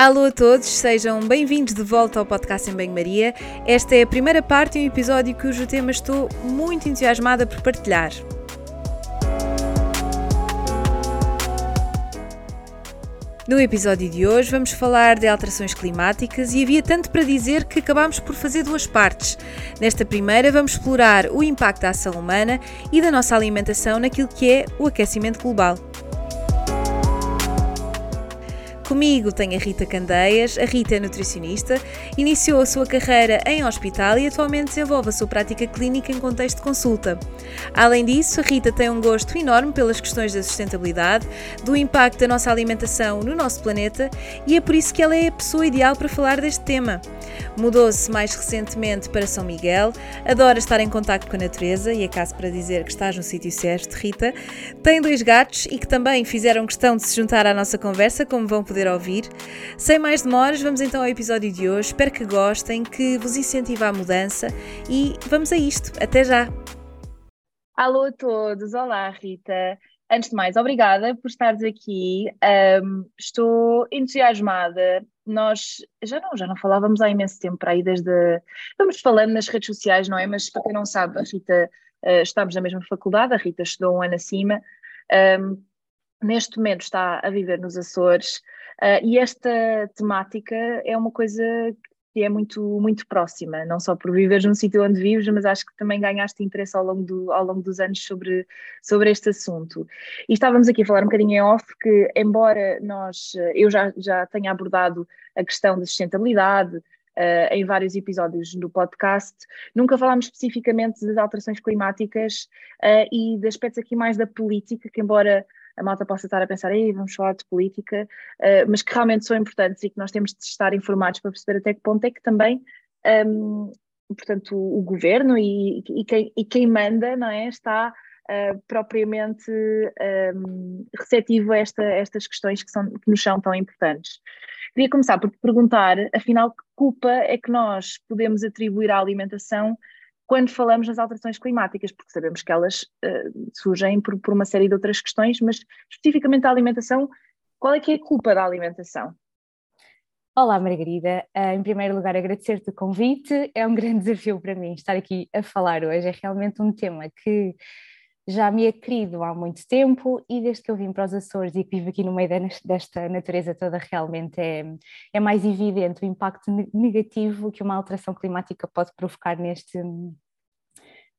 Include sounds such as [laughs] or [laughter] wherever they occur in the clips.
Alô a todos, sejam bem-vindos de volta ao podcast em Banho-Maria. Esta é a primeira parte de um episódio cujo tema estou muito entusiasmada por partilhar. No episódio de hoje vamos falar de alterações climáticas e havia tanto para dizer que acabámos por fazer duas partes. Nesta primeira vamos explorar o impacto da ação humana e da nossa alimentação naquilo que é o aquecimento global. Comigo tem a Rita Candeias. A Rita é nutricionista, iniciou a sua carreira em hospital e atualmente desenvolve a sua prática clínica em contexto de consulta. Além disso, a Rita tem um gosto enorme pelas questões da sustentabilidade, do impacto da nossa alimentação no nosso planeta e é por isso que ela é a pessoa ideal para falar deste tema. Mudou-se mais recentemente para São Miguel, adora estar em contato com a natureza e é caso para dizer que estás no sítio certo, Rita. Tem dois gatos e que também fizeram questão de se juntar à nossa conversa, como vão poder ouvir. Sem mais demoras, vamos então ao episódio de hoje. Espero que gostem, que vos incentive à mudança e vamos a isto. Até já! Alô a todos, olá Rita. Antes de mais, obrigada por estares aqui. Um, estou entusiasmada. Nós já não, já não falávamos há imenso tempo para aí, desde. Vamos falando nas redes sociais, não é? Mas para quem não sabe, a Rita, uh, estamos na mesma faculdade, a Rita estudou um ano acima. Um, neste momento está a viver nos Açores. Uh, e esta temática é uma coisa que é muito, muito próxima, não só por viveres num sítio onde vives, mas acho que também ganhaste interesse ao longo, do, ao longo dos anos sobre, sobre este assunto. E estávamos aqui a falar um bocadinho em off que, embora nós, eu já, já tenha abordado a questão da sustentabilidade, Uh, em vários episódios do podcast. Nunca falámos especificamente das alterações climáticas uh, e de aspectos aqui mais da política, que embora a malta possa estar a pensar, Ei, vamos falar de política, uh, mas que realmente são importantes e que nós temos de estar informados para perceber até que ponto é que também, um, portanto, o, o governo e, e, quem, e, quem, manda, não é, está uh, propriamente um, receptivo a esta, estas questões que, são, que nos são tão importantes. Queria começar por perguntar, afinal, que culpa é que nós podemos atribuir à alimentação quando falamos nas alterações climáticas, porque sabemos que elas uh, surgem por, por, uma série de outras questões, mas especificamente a alimentação, qual é que é a culpa da alimentação? Olá, Margarida. Uh, em primeiro lugar, agradecer-te o convite. É um [laughs] grande desafio para mim estar aqui a falar hoje. É realmente um tema que já me é querido há muito tempo e desde que eu vim para os Açores e que vivo aqui no meio desta natureza toda, realmente é, é mais evidente o impacto negativo que uma alteração climática pode provocar neste,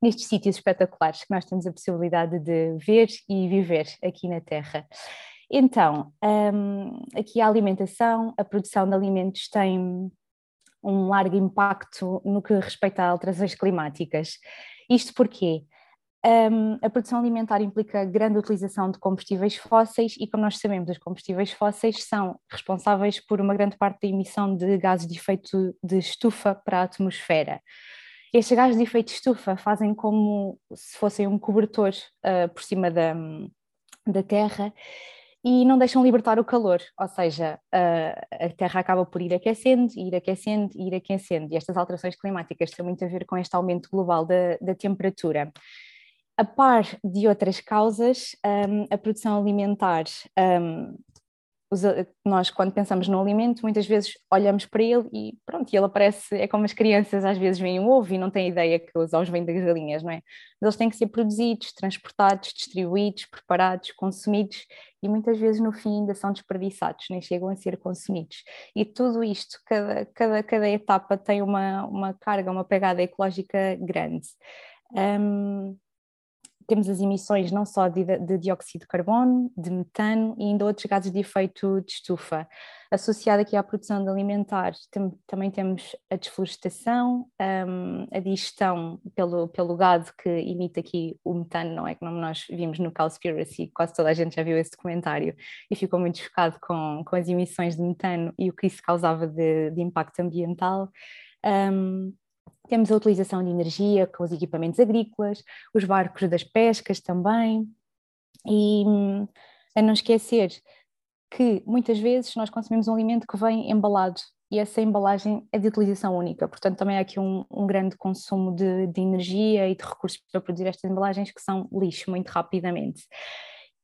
nestes sítios espetaculares que nós temos a possibilidade de ver e viver aqui na Terra. Então, um, aqui a alimentação, a produção de alimentos tem um largo impacto no que respeita a alterações climáticas. Isto porquê? Um, a produção alimentar implica grande utilização de combustíveis fósseis e, como nós sabemos, os combustíveis fósseis são responsáveis por uma grande parte da emissão de gases de efeito de estufa para a atmosfera. Estes gases de efeito de estufa fazem como se fossem um cobertor uh, por cima da, da Terra e não deixam libertar o calor, ou seja, uh, a Terra acaba por ir aquecendo, ir aquecendo, ir aquecendo, e estas alterações climáticas têm muito a ver com este aumento global da, da temperatura. A par de outras causas, um, a produção alimentar, um, nós quando pensamos no alimento, muitas vezes olhamos para ele e pronto, ele aparece, é como as crianças às vezes veem um ovo e não têm ideia que os ovos vêm das galinhas, não é? Eles têm que ser produzidos, transportados, distribuídos, preparados, consumidos e muitas vezes no fim ainda são desperdiçados, nem chegam a ser consumidos. E tudo isto, cada, cada, cada etapa tem uma, uma carga, uma pegada ecológica grande. Um, temos as emissões não só de, de, dióxido de carbono, de metano e ainda outros gases de efeito de estufa. Associado aqui à produção de alimentar, tem, também temos a desflorestação, um, a digestão pelo, pelo gado que emite aqui o metano, não é? Como nós vimos no Cowspiracy, quase toda a gente já viu esse documentário e ficou muito chocado com, com as emissões de metano e o que isso causava de, de impacto ambiental. Um, temos a utilização de energia com os equipamentos agrícolas, os barcos das pescas também, e hum, a não esquecer que muitas vezes nós consumimos um alimento que vem embalado e essa embalagem é de utilização única, portanto também há aqui um, um grande consumo de, de, energia e de recursos para produzir estas embalagens que são lixo muito rapidamente.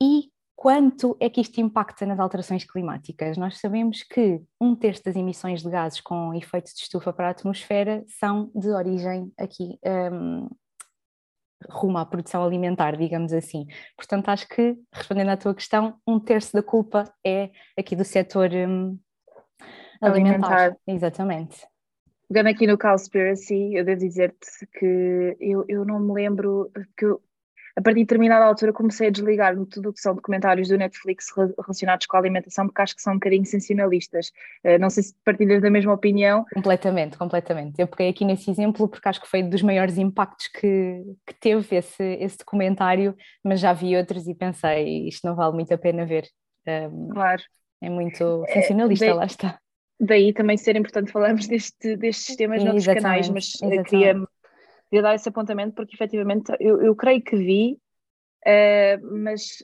E quanto é que isto impacta nas alterações climáticas? Nós sabemos que um terço das emissões de gases com efeito de estufa para a atmosfera são de origem aqui um, rumo à produção alimentar, digamos assim. Portanto, acho que, respondendo à tua questão, um terço da culpa é aqui do setor um, alimentar. alimentar. Exatamente. Pegando aqui no Cowspiracy, eu devo dizer-te que eu, eu não me lembro, que eu, a partir de determinada altura comecei a desligar-me tudo o que são documentários do Netflix relacionados com a alimentação, porque acho que são um bocadinho sensacionalistas. Uh, não sei se partilhas da mesma opinião. Completamente, completamente. Eu peguei aqui nesse exemplo porque acho que foi dos maiores impactos que, que teve esse, esse documentário, mas já vi outros e pensei, isto não vale muito a pena ver. Um, claro. É muito é, sensacionalista, é, lá está. Daí também ser importante falarmos deste, destes temas Sim, noutros canais, mas eh, queria, queria dar esse apontamento porque efetivamente eu, eu creio que vi, uh, mas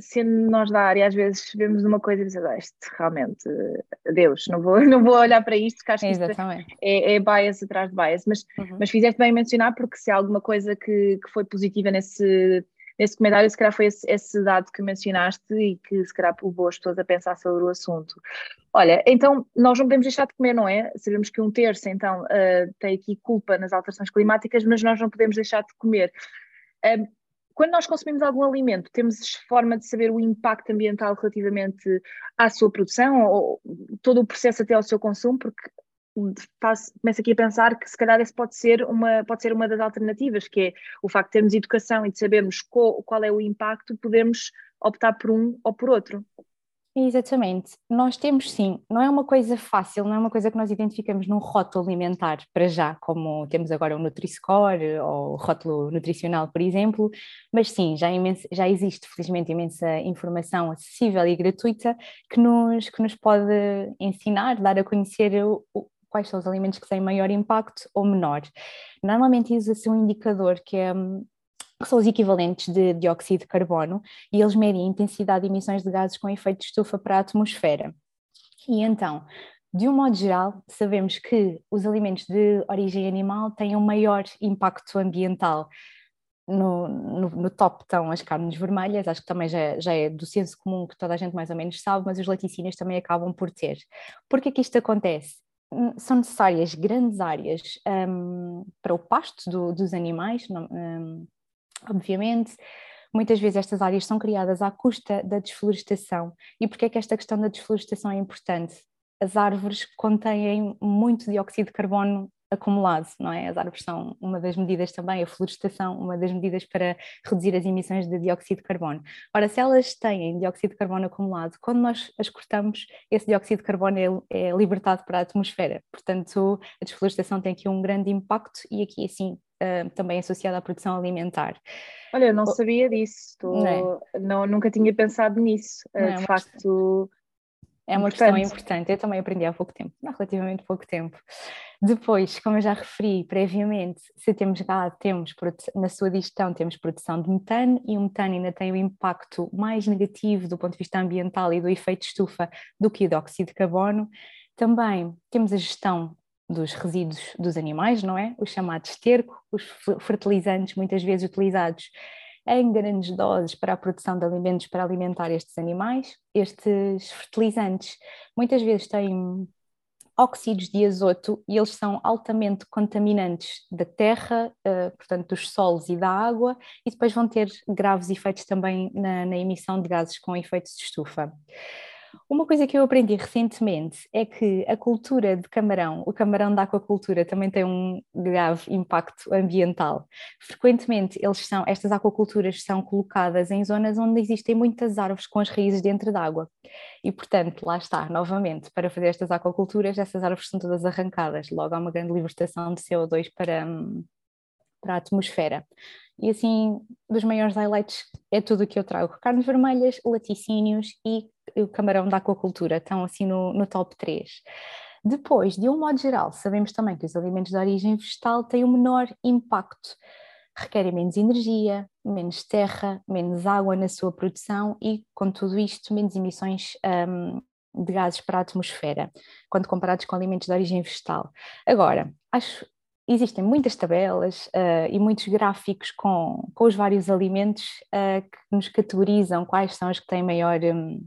sendo nós da área, às vezes vemos uma coisa e dizemos, ah, isto realmente, Deus, não vou, [laughs] não vou olhar para isto, porque acho que é, é bias atrás de bias, mas, uhum. mas fizeste bem mencionar porque se há alguma coisa que, que foi positiva nesse nesse comentário, se calhar foi esse, esse, dado que mencionaste e que se calhar levou as pessoas a pensar sobre o assunto. Olha, então nós não podemos deixar de comer, não é? Sabemos que um terço, então, uh, tem aqui culpa nas alterações climáticas, mas nós não podemos deixar de comer. Uh, quando nós consumimos algum alimento, temos forma de saber o impacto ambiental relativamente à sua produção ou todo o processo até ao seu consumo, porque começo aqui a pensar que se calhar esse pode ser uma, pode ser uma das alternativas, que é o facto de termos educação e de sabermos qual, qual é o impacto, podemos optar por um ou por outro. Exatamente. Nós temos sim, não é uma coisa fácil, não é uma coisa que nós identificamos num rótulo alimentar para já, como temos agora o Nutri-Score ou o rótulo nutricional, por exemplo, mas sim, já, imenso, já existe felizmente imensa informação acessível e gratuita que nos, que nos pode ensinar, dar a conhecer o, quais são os alimentos que têm maior impacto ou menor. Normalmente usa-se um indicador que é hum, que são os equivalentes de dióxido de carbono, e eles medem a intensidade de emissões de gases com efeito de estufa para a atmosfera. E então, de um modo geral, sabemos que os alimentos de origem animal têm um maior impacto ambiental. No, no, no, top estão as carnes vermelhas, acho que também já, já, é do senso comum que toda a gente mais ou menos sabe, mas os laticínios também acabam por ter. Por que é que isto acontece? São necessárias grandes áreas um, para o pasto do, dos animais, um, obviamente. Muitas vezes estas áreas são criadas à custa da desflorestação. E por que é que esta questão da desflorestação é importante? As árvores contêm muito dióxido de carbono acumulado, não é? As árvores são uma das medidas também, a florestação, uma das medidas para reduzir as emissões de dióxido de carbono. Ora, se elas têm dióxido de carbono acumulado, quando nós as cortamos, esse dióxido de carbono é, é libertado para a atmosfera. Portanto, a desflorestação tem aqui um grande impacto e aqui, assim, Uh, também associada à produção alimentar. Olha, eu não sabia disso, Tô... não, é? não, nunca tinha pensado nisso. Uh, de é facto, é uma questão importante. Eu também aprendi há pouco tempo, há relativamente pouco tempo. Depois, como eu já referi previamente, se temos gado, temos na sua digestão temos produção de metano e o metano ainda tem um impacto mais negativo do ponto de vista ambiental e do efeito estufa do que o dióxido de carbono. Também temos a gestão dos resíduos dos animais, não é? Os chamados esterco, os fertilizantes muitas vezes utilizados em grandes doses para a produção de alimentos para alimentar estes animais. Estes fertilizantes muitas vezes têm óxidos de azoto e eles são altamente contaminantes da terra, uh, portanto dos solos e da água, e depois vão ter graves efeitos também na, na emissão de gases com efeitos de estufa. Uma coisa que eu aprendi recentemente é que a cultura de camarão, o camarão da aquacultura, também tem um grave impacto ambiental. Frequentemente, eles são, estas aquaculturas são colocadas em zonas onde existem muitas árvores com as raízes dentro d'água. E, portanto, lá está, novamente, para fazer estas aquaculturas, essas árvores são todas arrancadas. Logo, há uma grande libertação de CO2 para, para a atmosfera. E assim, dos maiores highlights é tudo o que eu trago: carnes vermelhas, laticínios e o camarão da aquacultura, estão assim no, no top 3. Depois, de um modo geral, sabemos também que os alimentos de origem vegetal têm um menor impacto, requerem menos energia, menos terra, menos água na sua produção e, com tudo isto, menos emissões um, de gases para a atmosfera, quando comparados com alimentos de origem vegetal. Agora, acho existem muitas tabelas uh, e muitos gráficos com, com os vários alimentos uh, que nos categorizam quais são os que têm maior, um,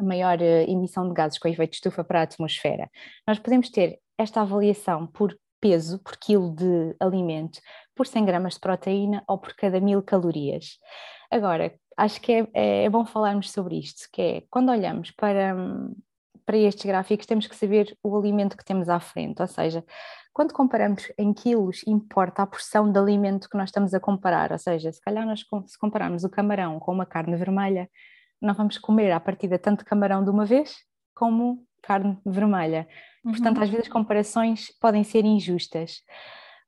maior uh, emissão de gases com efeito estufa para a atmosfera. Nós podemos ter esta avaliação por peso, por quilo de alimento, por 100 gramas de proteína ou por cada mil calorias. Agora, acho que é, é, é bom falarmos sobre isto, que é quando olhamos para, hum, para estes gráficos temos que saber o alimento que temos à frente, ou seja, quando comparamos em quilos, importa a porção de alimento que nós estamos a comparar, ou seja, se calhar nós se compararmos o camarão com uma carne vermelha, não vamos comer à partida tanto camarão de uma vez como carne vermelha. Uhum. Portanto, às vezes comparações podem ser injustas.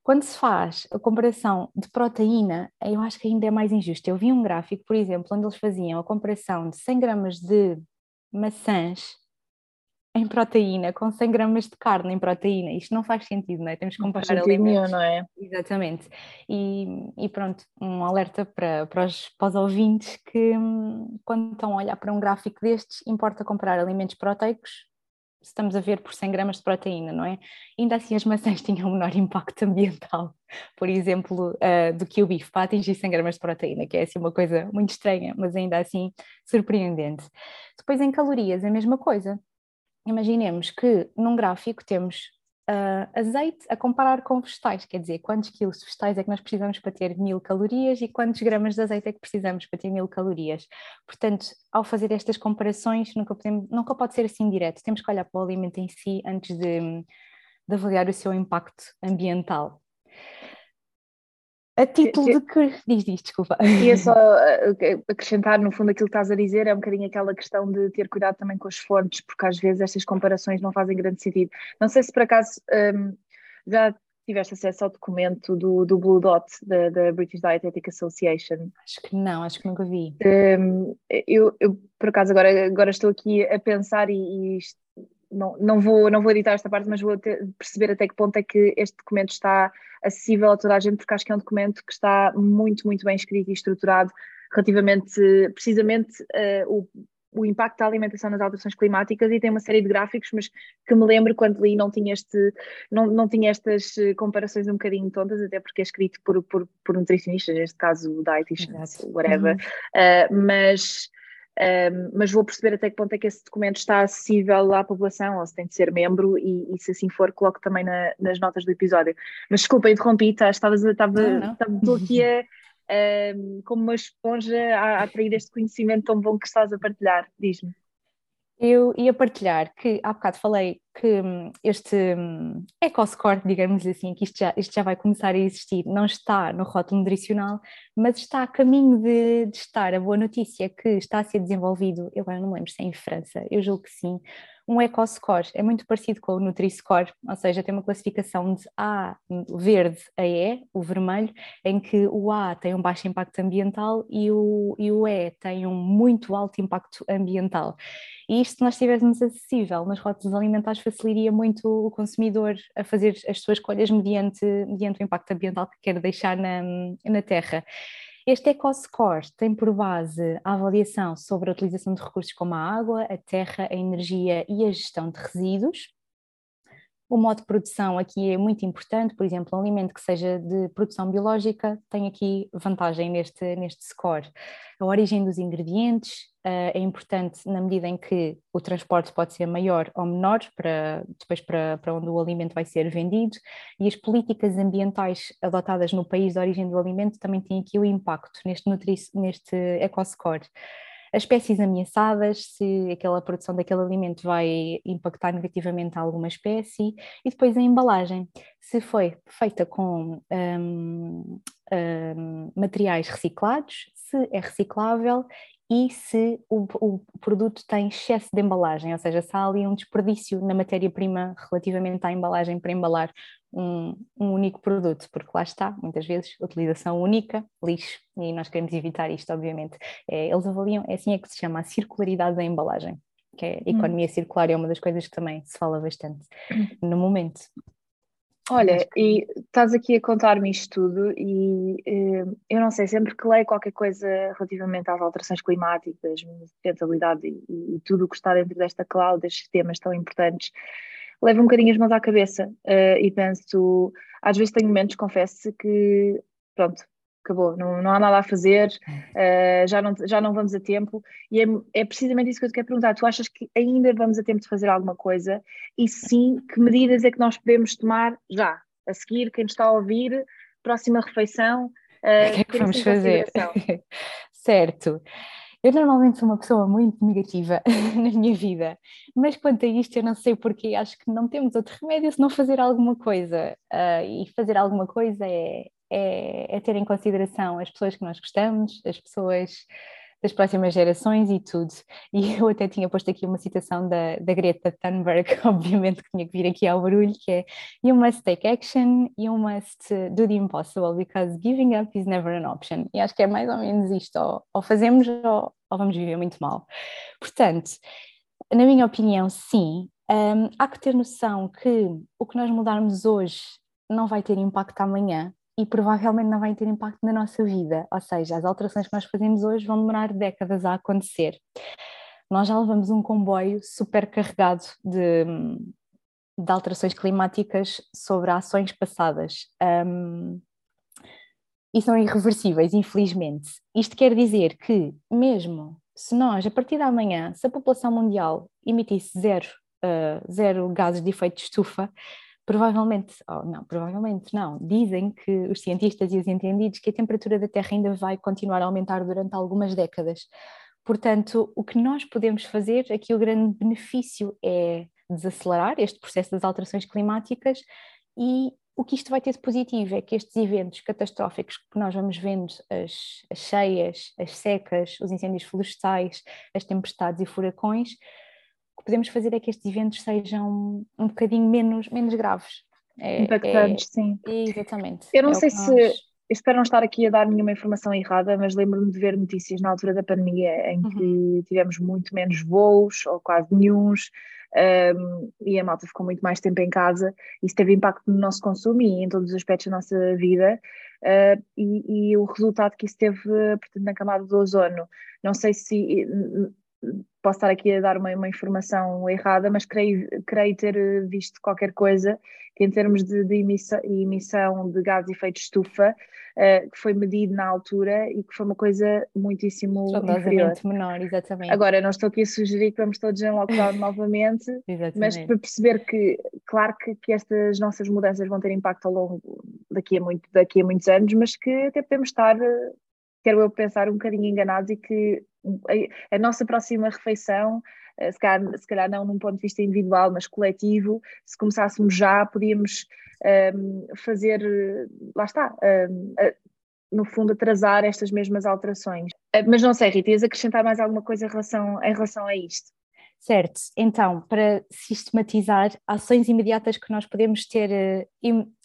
Quando se faz a comparação de proteína, eu acho que ainda é mais injusto. Eu vi um gráfico, por exemplo, onde eles faziam a comparação de 100 gramas de maçãs em proteína, com 100 gramas de carne em proteína. Isto não faz sentido, não é? Temos que comparar alimentos. não é? Exatamente. E, e, pronto, um alerta para, para, os, para os ouvintes que hum, quando estão a olhar para um gráfico destes, importa comprar alimentos proteicos estamos a ver por 100 gramas de proteína, não é? Ainda assim as maçãs [laughs] tinham um menor impacto ambiental, por exemplo, uh, do que o bife, para atingir 100 gramas de proteína, que é assim uma coisa muito estranha, mas ainda assim surpreendente. Depois em calorias, a mesma coisa imaginemos que num gráfico temos uh, azeite a comparar com vegetais, quer dizer, quantos quilos de vegetais é que nós precisamos para ter mil calorias e quantos gramas de azeite é que precisamos para ter mil calorias. Portanto, ao fazer estas comparações, nunca, podemos, nunca pode ser assim direto, temos que olhar para o alimento em si antes de, de avaliar o seu impacto ambiental. A título de que. Diz, diz, desculpa. Ia só [laughs] eh, acrescentar, no fundo, aquilo que estás a dizer, é um bocadinho aquela questão de ter cuidado também com as fontes, porque às vezes estas comparações não fazem grande sentido. Não sei se por acaso um, já tiveste acesso ao documento do, do Blue Dot, da, da, British Dietetic Association. Acho que não, acho que nunca vi. Um, eu, eu, por acaso, agora, agora estou aqui a pensar e, e não, não, vou, não vou editar esta parte, mas vou ter, perceber até que ponto é que este documento está acessível a toda a gente, porque acho que é um documento que está muito, muito bem escrito e estruturado relativamente, precisamente, uh, o, o impacto da alimentação nas alterações climáticas e tem uma série de gráficos, mas que me lembro quando li não tinha, este, não, não tinha estas comparações um bocadinho tontas, até porque é escrito por, por, por nutricionistas, neste caso dietitians, whatever, uhum. uh, mas um, mas vou perceber até que ponto é que esse documento está acessível à população, ou se tem de ser membro, e, e se assim for, coloco também na, nas notas do episódio. Mas desculpa, interrompi, tá, estavas, estava, estou aqui a, um, como uma esponja a, a atrair este conhecimento tão bom que estás a partilhar, diz-me. Eu ia partilhar que há bocado falei que hum, este hum, EcoScore, digamos assim, que isto já, isto já vai começar a existir, não está no rótulo nutricional, mas está a caminho de, de estar. A boa notícia é que está a ser desenvolvido, eu agora não me lembro se é em França, eu julgo que sim, um EcoScore. É muito parecido com o Nutri-Score, ou seja, tem uma classificação de A verde a E, o vermelho, em que o A tem um baixo impacto ambiental e o, e o E tem um muito alto impacto ambiental. E isto, se nós tivéssemos acessível nas rotas alimentares, facilitaria muito o consumidor a fazer as suas escolhas mediante, mediante o impacto ambiental que quer deixar na, na terra. Este EcoScore tem por base a avaliação sobre a utilização de recursos como a água, a terra, a energia e a gestão de resíduos. O modo de produção aqui é muito importante, por exemplo, um alimento que seja de produção biológica tem aqui vantagem neste, neste score. A origem dos ingredientes uh, é importante na medida em que o transporte pode ser maior ou menor para, depois para, para onde o alimento vai ser vendido e as políticas ambientais adotadas no país de origem do alimento também têm aqui o impacto neste, nutri neste EcoScore as espécies ameaçadas, se aquela produção daquele alimento vai impactar negativamente alguma espécie, e depois a embalagem, se foi feita com um, um, materiais reciclados, se é reciclável e se o, o, produto tem excesso de embalagem, ou seja, se há ali um desperdício na matéria-prima relativamente à embalagem para embalar um, um, único produto, porque lá está, muitas vezes, utilização única, lixo, e nós queremos evitar isto, obviamente. É, eles avaliam, é assim é que se chama a circularidade da embalagem, que é a hum. economia hum. circular, é uma das coisas que também se fala bastante no momento. Olha, e estás aqui a contar-me isto tudo e eh, eu não sei, sempre que leio qualquer coisa relativamente às alterações climáticas, sustentabilidade e, e tudo o que está dentro desta cloud, destes temas tão importantes, levo um bocadinho as mãos à cabeça uh, e penso, às vezes tenho momentos, confesso que, pronto, acabou, não, não há nada a fazer, uh, já, não, já não vamos a tempo, e é, é, precisamente isso que eu te quero perguntar. Tu achas que ainda vamos a tempo de fazer alguma coisa? E sim, que medidas é que nós podemos tomar já, a seguir, quem nos está a ouvir, próxima refeição? Uh, o que é que vamos fazer? [laughs] certo. Eu normalmente sou uma pessoa muito negativa [laughs] na minha vida, mas quanto a isto eu não sei porque, acho que não temos outro remédio se não fazer alguma coisa. Uh, e fazer alguma coisa é, é, é ter em consideração as pessoas que nós gostamos, as pessoas das próximas gerações e tudo. E [laughs] eu até tinha posto aqui uma citação da, da Greta Thunberg, [laughs] obviamente que tinha que vir aqui ao barulho, que é You must take action, you must do the impossible, because giving up is never an option. E acho que é mais ou menos isto, ou, ou fazemos ou, ou, vamos viver muito mal. Portanto, na minha opinião, sim, um, há que ter noção que o que nós mudarmos hoje não vai ter impacto amanhã, e provavelmente não vai ter impacto na nossa vida. Ou seja, as alterações que nós fazemos hoje vão demorar décadas a acontecer. Nós já levamos um comboio super carregado de, de alterações climáticas sobre ações passadas. Um, e são irreversíveis, infelizmente. Isto quer dizer que, mesmo se nós, a partir da manhã, se a população mundial emitisse zero, uh, zero gases de efeito de estufa, provavelmente, oh, não, provavelmente não, dizem que os cientistas e os entendidos que a temperatura da Terra ainda vai continuar a aumentar durante algumas décadas. Portanto, o que nós podemos fazer, aqui o grande benefício é desacelerar este processo das alterações climáticas e o que isto vai ter de positivo é que estes eventos catastróficos que nós vamos vendo, as, as cheias, as secas, os incêndios florestais, as tempestades e furacões, que podemos fazer é que estes eventos sejam um bocadinho menos, menos graves. É, Impactantes, é, sim. Exatamente. Eu não é sei se. Nós... Espero não estar aqui a dar nenhuma informação errada, mas lembro-me de ver notícias na altura da pandemia em que uhum. tivemos muito menos voos, ou quase nenhums, um, e a malta ficou muito mais tempo em casa. Isso teve impacto no nosso consumo e em todos os aspectos da nossa vida. Uh, e, e, o resultado que isso teve, portanto, na camada do ozono. Não sei se posso estar aqui a dar uma, uma, informação errada, mas creio, creio ter visto qualquer coisa que em termos de, de emissão, emissão, de gás de efeito de estufa, uh, que foi medido na altura e que foi uma coisa muitíssimo inferior. menor, exatamente. Agora, não estou aqui a sugerir que vamos todos em lockdown [laughs] novamente, mas para perceber que, claro que, que estas nossas mudanças vão ter impacto ao longo daqui a, muito, daqui a muitos anos, mas que até podemos estar quero eu pensar um bocadinho enganados e que a, a nossa próxima refeição, eh, se calhar, se calhar, não num ponto de vista individual, mas coletivo, se começássemos já, podíamos um, ehm, fazer, lá está, um, ehm, no fundo atrasar estas mesmas alterações. Eh, mas não sei, Rita, ias acrescentar mais alguma coisa em relação, em relação a isto? Certo, então, para sistematizar ações imediatas que nós podemos ter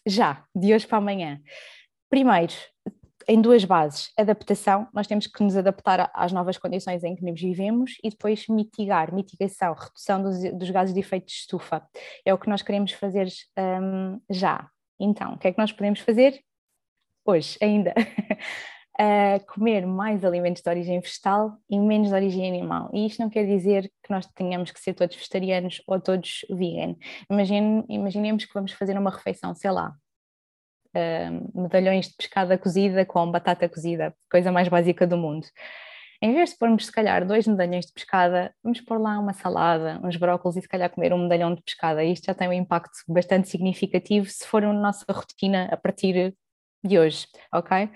já, de hoje para amanhã. Primeiro, em duas bases. Adaptação, nós temos que nos adaptar às novas condições em que nos vivemos e depois mitigar, mitigação, redução dos, dos gases de efeito de estufa. É o que nós queremos fazer um, já. Então, o que é que nós podemos fazer hoje ainda? [laughs] uh, comer mais alimentos de origem vegetal e menos de origem animal. E isto não quer dizer que nós tenhamos que ser todos vegetarianos ou todos vegan. Imagine, imaginemos que vamos fazer uma refeição, sei lá, medalhões de pescada cozida com batata cozida, coisa mais básica do mundo. Em vez de pormos, se calhar, dois medalhões de pescada, vamos pôr lá uma salada, uns brócolis e, se calhar, comer um medalhão de pescada. Isto já tem um impacto bastante significativo se for a nossa rotina a partir de hoje, ok?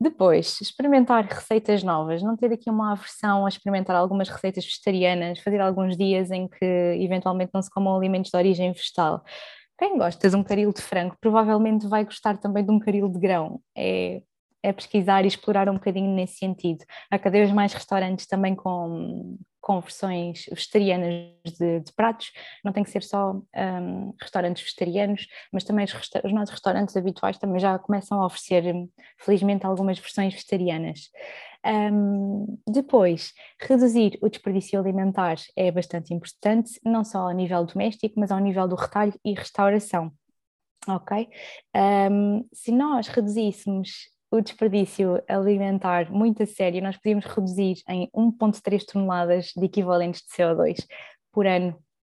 Depois, experimentar receitas novas, não ter aqui uma aversão a experimentar algumas receitas vegetarianas, fazer alguns dias em que eventualmente não se comam alimentos de origem vegetal. Quem gosta de um caril de frango provavelmente vai gostar também de um caril de grão. É, é pesquisar e explorar um bocadinho nesse sentido. Há cada vez mais restaurantes também com, com versões vegetarianas de, de, pratos, não tem que ser só um, restaurantes vegetarianos, mas também os, os, nossos restaurantes habituais também já começam a oferecer, felizmente, algumas versões vegetarianas. Um, depois, reduzir o desperdício alimentar é bastante importante, não só ao nível doméstico, mas ao nível do retalho e restauração. Ok? Um, se nós reduzíssemos o desperdício alimentar muito a sério, nós podíamos reduzir em 1,3 toneladas de equivalentes de CO2 por ano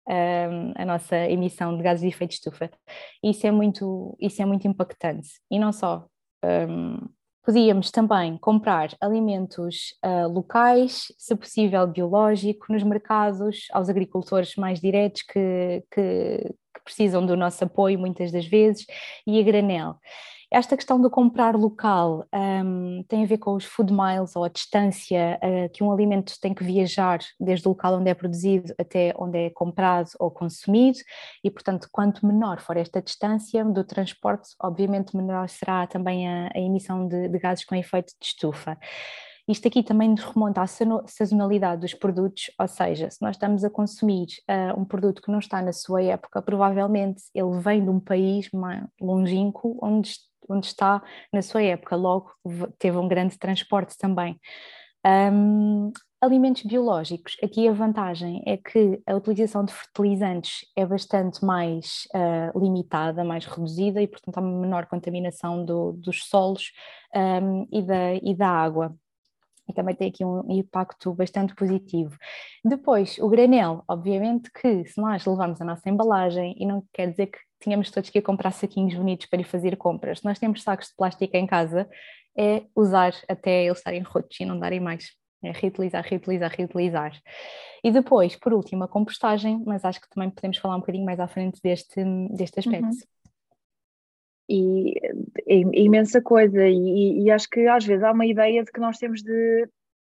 um, a nossa emissão de gases de efeito de estufa. Isso é muito, isso é muito impactante. E não só. Um, podíamos também comprar alimentos uh, locais, se possível biológico, nos mercados, aos agricultores mais diretos que, que, que precisam do nosso apoio muitas das vezes, e a granel. Esta questão do comprar local um, tem a ver com os food miles ou a distância uh, que um alimento tem que viajar desde o local onde é produzido até onde é comprado ou consumido, e portanto, quanto menor for esta distância do transporte, obviamente menor será também a, a emissão de, de gases com efeito de estufa. Isto aqui também nos remonta à sazonalidade dos produtos, ou seja, se nós estamos a consumir uh, um produto que não está na sua época, provavelmente ele vem de um país longínquo onde, onde está na sua época, logo teve um grande transporte também. Um, alimentos biológicos, aqui a vantagem é que a utilização de fertilizantes é bastante mais uh, limitada, mais reduzida e, portanto, há uma menor contaminação do, dos solos um, e, da, e da água e também tem aqui um impacto bastante positivo. Depois, o granel, obviamente que se nós levarmos a nossa embalagem, e não quer dizer que tínhamos todos que ir comprar saquinhos bonitos para ir fazer compras, se nós temos sacos de plástico em casa, é usar até eles estarem rotos e não darem mais. É reutilizar, reutilizar, reutilizar. E depois, por último, a compostagem, mas acho que também podemos falar um bocadinho mais à frente deste, deste aspecto. Uhum e é, imensa coisa. E, e, acho que às vezes há uma ideia de que nós temos de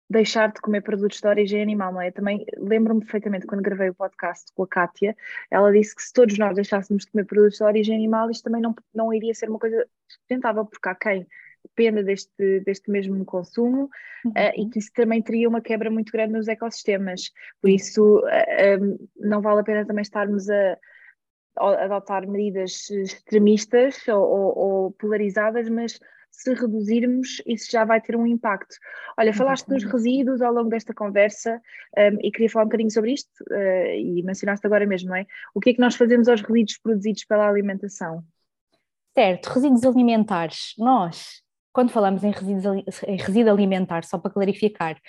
deixar de comer produtos de origem animal, não é? Também lembro-me perfeitamente quando gravei o podcast com a Kátia, ela disse que se todos nós deixássemos de comer produtos de origem animal, isto também não, não iria ser uma coisa sustentável, porque há quem dependa deste, deste mesmo consumo uhum. uh, e que isso também teria uma quebra muito grande nos ecossistemas. Por isso, uh, eh, um, eh, não vale a pena também estarmos a adotar medidas extremistas ou, ou, ou, polarizadas, mas se reduzirmos, isso já vai ter um impacto. Olha, falaste dos resíduos ao longo desta conversa um, e queria falar um bocadinho sobre isto, uh, e mencionaste agora mesmo, não é? O que é que nós fazemos aos resíduos produzidos pela alimentação? Certo, resíduos alimentares. Nós, quando falamos em, resíduos, em resíduo alimentar, só para clarificar,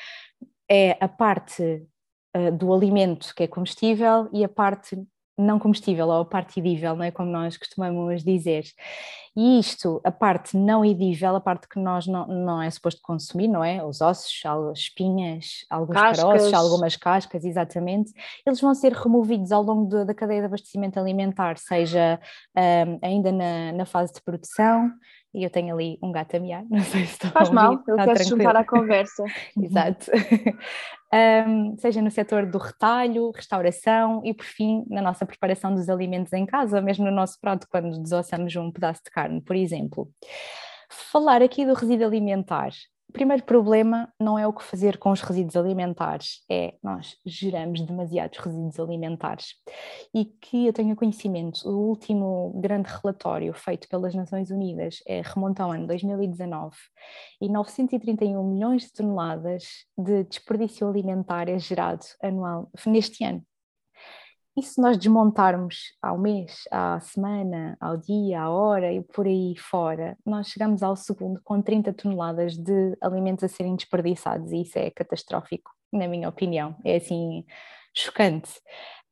é a parte uh, do alimento que é comestível e a parte não combustível ou a parte edível, não é como nós costumamos dizer. E isto, a parte não edível, a parte que nós não, não é suposto consumir, não é? Os ossos, as espinhas, alguns cascas. caroços, algumas cascas, exatamente, eles vão ser removidos ao longo da cadeia de abastecimento alimentar, seja um, ainda na, na fase de produção, e eu tenho ali um gato a miar, [laughs] não sei se estou Faz a mal, eu quero juntar à conversa. [laughs] Exato. [laughs] um, seja no setor do retalho, restauração e, por fim, na nossa preparação dos alimentos em casa, mesmo no nosso prato, quando desossamos um pedaço de carne, por exemplo. Falar aqui do resíduo alimentar o primeiro problema não é o que fazer com os resíduos alimentares, é nós geramos demasiados resíduos alimentares. E que eu tenho conhecimento, o último grande relatório feito pelas Nações Unidas é remonta ao ano 2019 e 931 milhões de toneladas de desperdício alimentar é gerado anual neste ano. E se nós desmontarmos ao mês, à semana, ao dia, à hora e por aí fora, nós chegamos ao segundo com 30 toneladas de alimentos a serem desperdiçados e isso é catastrófico, na minha opinião. É assim chocante.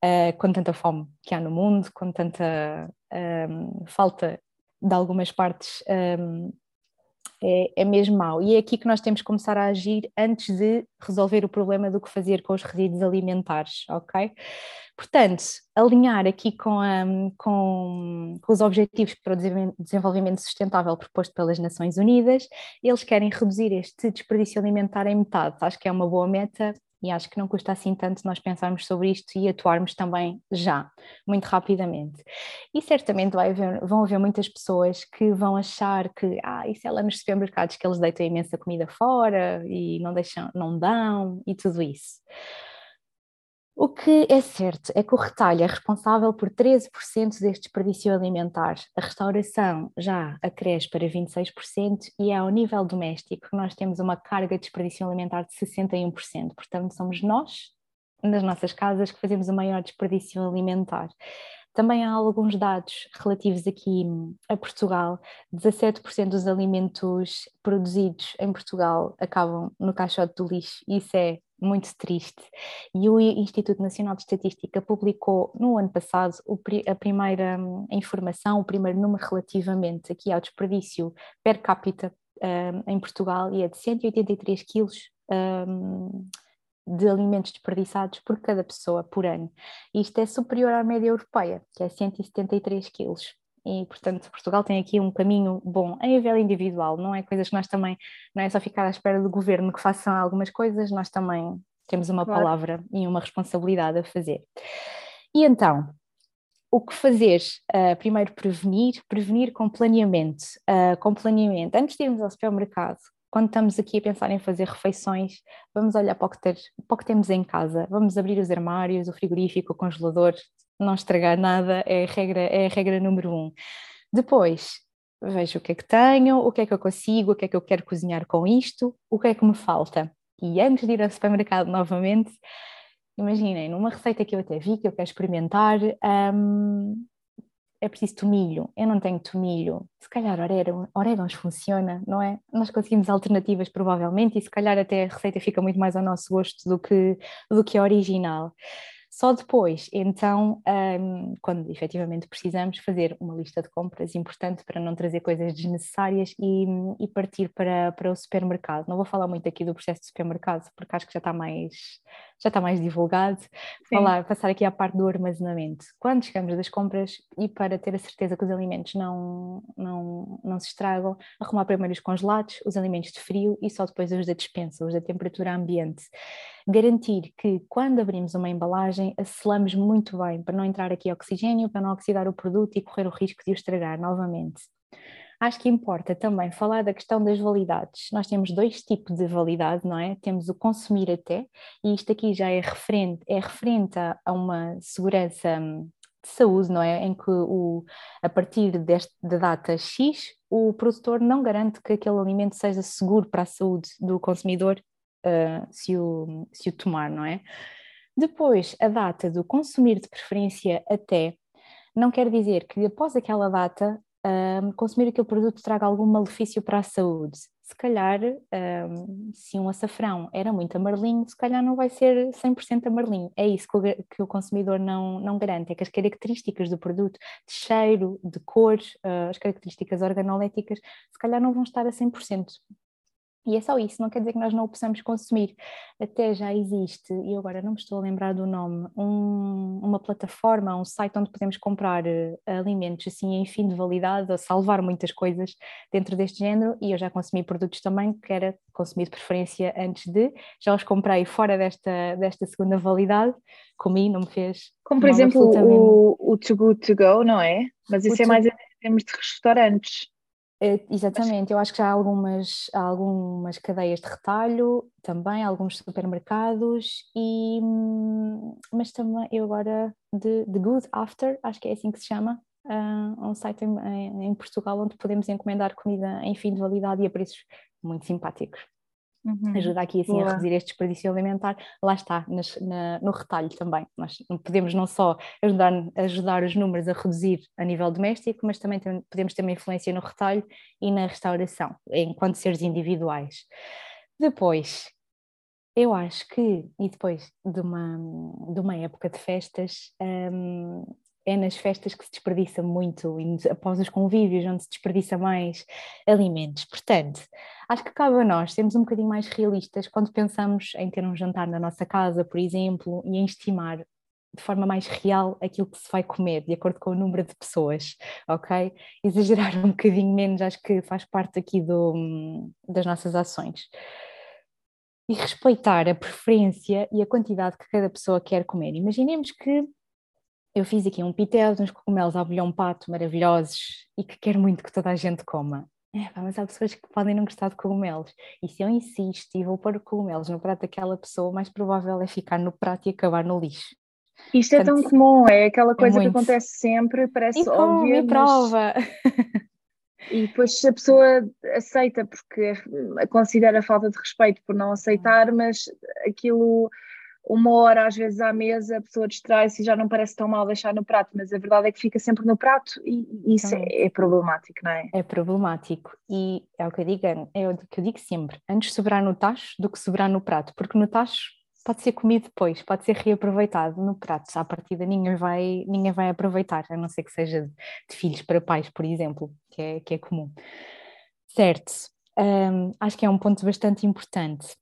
Uh, com tanta fome que há no mundo, com tanta um, falta de algumas partes um, é, é mesmo mau. E é aqui que nós temos que começar a agir antes de resolver o problema do que fazer com os resíduos alimentares, ok? Portanto, alinhar aqui com, a, com, com, os Objetivos para o Desenvolvimento Sustentável proposto pelas Nações Unidas, eles querem reduzir este desperdício alimentar em metade. Acho que é uma boa meta e acho que não custa assim tanto nós pensarmos sobre isto e atuarmos também já, muito rapidamente. E certamente haver, vão haver muitas pessoas que vão achar que, ah, isso é lá nos supermercados que eles deitam imensa comida fora e não deixam, não dão e tudo isso. O que é certo é que o retalho é responsável por 13% deste desperdício alimentar, a restauração já acresce para 26% e é ao nível doméstico que nós temos uma carga de desperdício alimentar de 61%. Portanto, somos nós, nas nossas casas, que fazemos o maior desperdício alimentar. Também há alguns dados relativos aqui a Portugal. 17% dos alimentos produzidos em Portugal acabam no caixote do lixo. Isso é muito triste. E o Instituto Nacional de Estatística publicou no ano passado a primeira hum, informação, o primeiro número relativamente aqui ao desperdício per capita um, em Portugal e é de 183 quilos um, de alimentos desperdiçados por cada pessoa por ano. Isto é superior à média europeia, que é 173 quilos. E, portanto, Portugal tem aqui um caminho bom a nível individual, não é coisas que nós também, não é só ficar à espera do governo que façam algumas coisas, nós também temos uma claro. palavra e uma responsabilidade a fazer. E então, o que fazer? Uh, primeiro, prevenir, prevenir com planeamento. Uh, com planeamento, antes de irmos ao supermercado, quando estamos aqui a pensar em fazer refeições, vamos olhar para o que, ter, para o que temos em casa, vamos abrir os armários, o frigorífico, o congelador, não estragar nada é a regra, é a regra número um. Depois, vejo o que é que tenho, o que é que eu consigo, o que é que eu quero cozinhar com isto, o que é que me falta. E antes de ir ao supermercado novamente, imaginem, numa receita que eu até vi, que eu quero experimentar, hum, é preciso tomilho, eu não tenho tomilho, se calhar orégãos funciona, não é? Nós conseguimos alternativas provavelmente e se calhar até a receita fica muito mais ao nosso gosto do que, do que a original. Só depois, então, um, quando efetivamente precisamos, fazer uma lista de compras importante para não trazer coisas desnecessárias e, e, partir para, para o supermercado. Não vou falar muito aqui do processo de supermercado, porque acho que já está mais, já está mais divulgado. Falar, passar aqui à parte do armazenamento. Quando chegamos das compras e para ter a certeza que os alimentos não, não, não se estragam, arrumar primeiro os congelados, os alimentos de frio e só depois os da dispensa, os da temperatura ambiente garantir que quando abrimos uma embalagem selamos muito bem para não entrar aqui oxigênio, para não oxidar o produto e correr o risco de o estragar novamente. Acho que importa também falar da questão das validades. Nós temos dois tipos de validade, não é? Temos o consumir até, e isto aqui já é referente, é referente a uma segurança hum, de saúde, não é? Em que o, a partir deste, da data X, o produtor não garante que aquele alimento seja seguro para a saúde do consumidor uh, se, o, se o tomar, não é? Depois, a data do consumir de preferência até não quer dizer que após aquela data um, consumir aquele produto traga algum malefício para a saúde. Se calhar, um, se um açafrão era muito amarelinho, se calhar não vai ser 100% amarelinho. É isso que o, que o, consumidor não, não garante, é que as características do produto, de cheiro, de cor, uh, as características organoléticas, se calhar não vão estar a 100%. E é só isso, não quer dizer que nós não o possamos consumir. Até já existe, e agora não me estou a lembrar do nome, um, uma plataforma, um site onde podemos comprar uh, alimentos assim em fim de validade, a salvar muitas coisas dentro deste género, e eu já consumi produtos também que era consumir de preferência antes de, já os comprei fora desta, desta segunda validade, comi, não me fez. Como por exemplo o, o Too Good To Go, não é? Mas isso o é mais em termos de restaurantes. É, exatamente, eu acho que já há algumas, há algumas cadeias de retalho, também alguns supermercados, e, mas também eu agora de, de Good After, acho que é assim que se chama, uh, um site em, em, Portugal onde podemos encomendar comida em fim de validade e a preços muito simpáticos. Uhum. Ajuda aqui assim Boa. a reduzir este desperdício alimentar, lá está, nas, na, no retalho também. Nós podemos não só ajudar, ajudar os números a reduzir a nível doméstico, mas também tem, podemos ter uma influência no retalho e na restauração, enquanto seres individuais. Depois, eu acho que, e depois de uma, de uma época de festas, hum, é nas festas que se desperdiça muito, após os convívios, onde se desperdiça mais alimentos. Portanto, acho que cabe a nós sermos um bocadinho mais realistas quando pensamos em ter um jantar na nossa casa, por exemplo, e em estimar de forma mais real aquilo que se vai comer, de acordo com o número de pessoas, ok? Exagerar um bocadinho menos, acho que faz parte aqui do, das nossas ações. E respeitar a preferência e a quantidade que cada pessoa quer comer. Imaginemos que eu fiz aqui um pitel uns cogumelos ao bolhão pato maravilhosos e que quero muito que toda a gente coma. É, mas há pessoas que podem não gostar de cogumelos. E se eu insisto e vou pôr cogumelos no prato daquela pessoa, o mais provável é ficar no prato e acabar no lixo. Isto Portanto, é tão comum, é aquela é coisa é que acontece sempre, parece e óbvio. E mas... prova. [laughs] E depois a pessoa aceita porque considera falta de respeito por não aceitar, mas aquilo uma hora às vezes à mesa, a pessoa distrai-se e já não parece tão mal deixar no prato, mas a verdade é que fica sempre no prato e isso é, é, problemático, não é? É problemático e é o que eu digo, é o que eu digo sempre, antes sobrar no tacho do que sobrar no prato, porque no tacho pode ser comido depois, pode ser reaproveitado no prato. À partida ninguém vai, ninguém vai aproveitar, a não ser que seja de filhos para pais, por exemplo, que é, que é comum. Certo, um, acho que é um ponto bastante importante.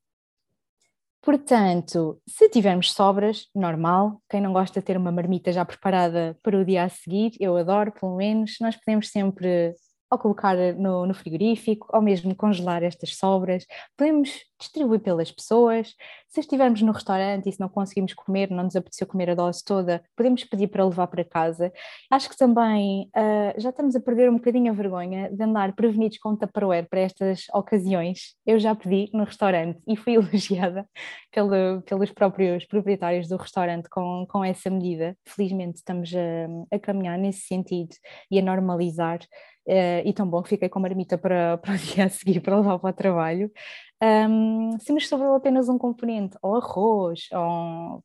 Portanto, se tivermos sobras, normal, quem não gosta de ter uma marmita já preparada para o dia a seguir, eu adoro, pelo menos, nós podemos sempre ou colocar no, no, frigorífico, ou mesmo congelar estas sobras. Podemos distribuir pelas pessoas. Se estivermos no restaurante e se não conseguimos comer, não nos apeteceu comer a dose toda, podemos pedir para levar para casa. Acho que também uh, já estamos a perder um bocadinho a vergonha de andar prevenidos com Tupperware para estas ocasiões. Eu já pedi no restaurante e fui [laughs] elogiada pelo, pelos próprios proprietários do restaurante com, com essa medida. Felizmente estamos a, a caminhar nesse sentido e a normalizar. Uh, e tão bom que fiquei com a marmita para, [laughs] para o dia a seguir para levar para o trabalho. Um, se nos sobrou apenas um componente, ou arroz, ou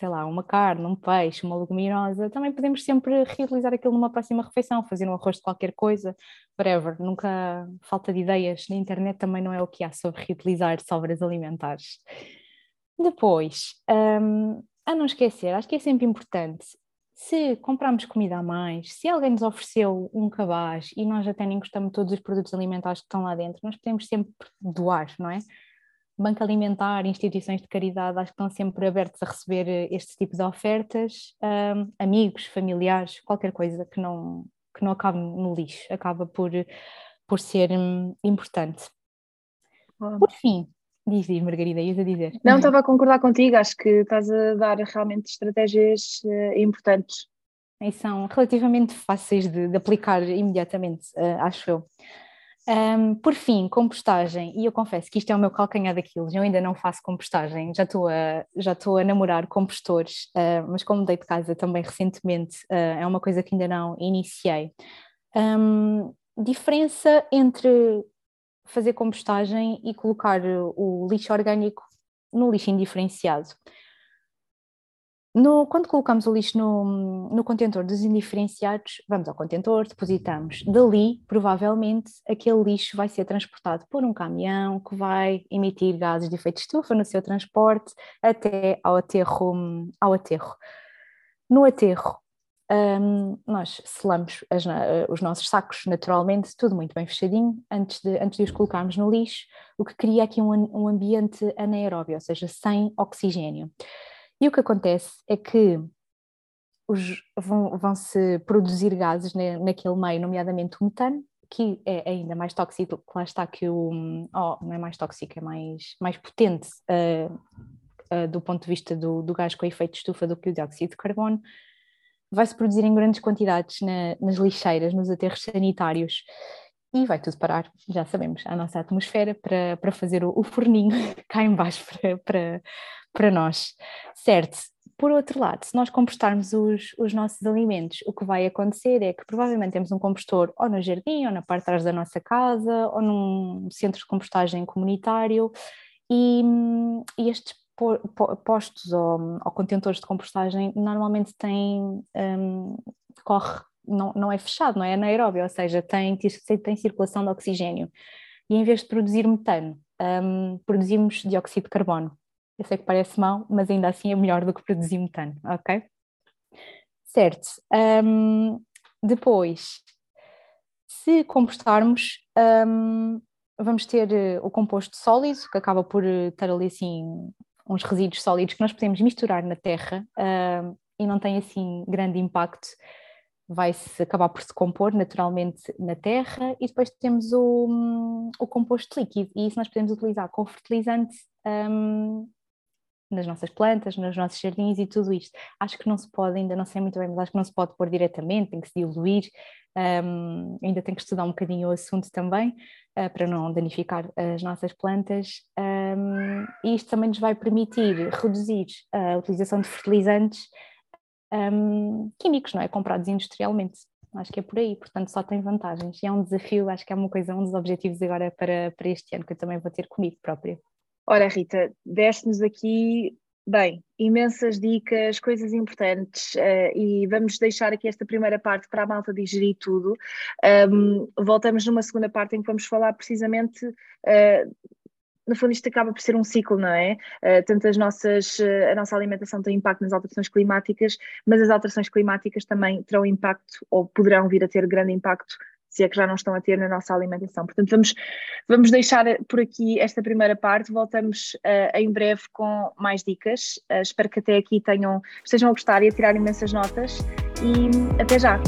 sei lá, uma carne, um peixe, uma leguminosa, também podemos sempre reutilizar aquilo numa próxima refeição, fazer um arroz de qualquer coisa, whatever. Nunca falta de ideias. Na internet também não é o que há sobre reutilizar sobras alimentares. Depois, um, a não esquecer, acho que é sempre importante se comprarmos comida a mais, se alguém nos ofereceu um cabaz e nós até nem gostamos de todos os produtos alimentares que estão lá dentro, nós podemos sempre doar, não é? Banco Alimentar, instituições de caridade, acho que estão sempre abertos a receber este tipo de ofertas, um, amigos, familiares, qualquer coisa que não, que não acabe no lixo, acaba por, por ser um, importante. Por fim, Diz, diz, Margarida, ias a dizer. Não, estava a concordar contigo, acho que estás a dar realmente estratégias uh, importantes. E são relativamente fáceis de, de aplicar imediatamente, uh, acho eu. Um, por fim, compostagem, e eu confesso que isto é o meu calcanhar daquilo, eu ainda não faço compostagem, já estou a, já estou a namorar compostores, uh, mas como dei de casa também recentemente, é uma coisa que ainda não iniciei. Um, diferença entre fazer compostagem e colocar o lixo orgânico no lixo indiferenciado. No, quando colocamos o lixo no, no contentor dos indiferenciados, vamos ao contentor, depositamos. Dali, provavelmente, aquele lixo vai ser transportado por um caminhão que vai emitir gases de efeito de estufa no seu transporte até ao aterro. Ao aterro. No aterro, um, nós selamos as, os nossos sacos naturalmente, tudo muito bem fechadinho, antes de, antes de os colocarmos no lixo, o que cria aqui um, um ambiente anaeróbio, ou seja, sem oxigênio. E o que acontece é que os, vão, vão, se produzir gases na, naquele meio, nomeadamente o metano, que é ainda mais tóxico, lá está que o, oh, não é mais tóxico, é mais, mais potente uh, uh, do ponto de vista do, do gás com efeito de estufa do que o dióxido de carbono, vai-se produzir em grandes quantidades na, nas lixeiras, nos aterros sanitários e vai tudo parar, já sabemos, à nossa atmosfera para, para fazer o, o forninho [laughs] cá embaixo para, para, para nós, certo? Por outro lado, se nós compostarmos os, os nossos alimentos, o que vai acontecer é que provavelmente temos um compostor ou no jardim, ou na parte de trás da nossa casa, ou num centro de compostagem comunitário, e, e estes postos ou, ou, contentores de compostagem normalmente têm, um, corre, não, não é fechado, não é anaeróbio, ou seja, tem, tem circulação de oxigênio. E em vez de produzir metano, um, produzimos dióxido de carbono. Eu sei que parece mal, mas ainda assim é melhor do que produzir metano, ok? Certo. Um, depois, se compostarmos, um, vamos ter uh, o composto sólido, que acaba por uh, estar ali assim uns resíduos sólidos que nós podemos misturar na terra uh, e não tem assim grande impacto, vai-se acabar por se compor naturalmente na terra e depois temos o, o composto líquido. E isso nós podemos utilizar como fertilizante um, nas nossas plantas, nos nossos jardins e tudo isto. Acho que não se pode, ainda não sei muito bem, mas acho que não se pode pôr diretamente, tem que se diluir. Um, ainda tenho que estudar um bocadinho o assunto também, uh, para não danificar as nossas plantas. Um, e isto também nos vai permitir reduzir a utilização de fertilizantes um, químicos, não é? Comprados industrialmente. Acho que é por aí, portanto só tem vantagens. E é um desafio, acho que é uma coisa, um dos objetivos agora para, para este ano, que eu também vou ter comigo própria. Ora, Rita, deste-nos aqui, bem, imensas dicas, coisas importantes, uh, e vamos deixar aqui esta primeira parte para a malta digerir tudo. Um, voltamos numa segunda parte em que vamos falar precisamente uh, no fundo isto acaba por ser um ciclo, não é? Uh, tanto as nossas, uh, a nossa alimentação tem impacto nas alterações climáticas, mas as alterações climáticas também terão impacto ou poderão vir a ter grande impacto se é que já não estão a ter na nossa alimentação. Portanto, vamos, vamos deixar por aqui esta primeira parte, voltamos uh, em breve com mais dicas. Uh, espero que até aqui tenham, estejam a gostar e a tirar imensas notas e até já!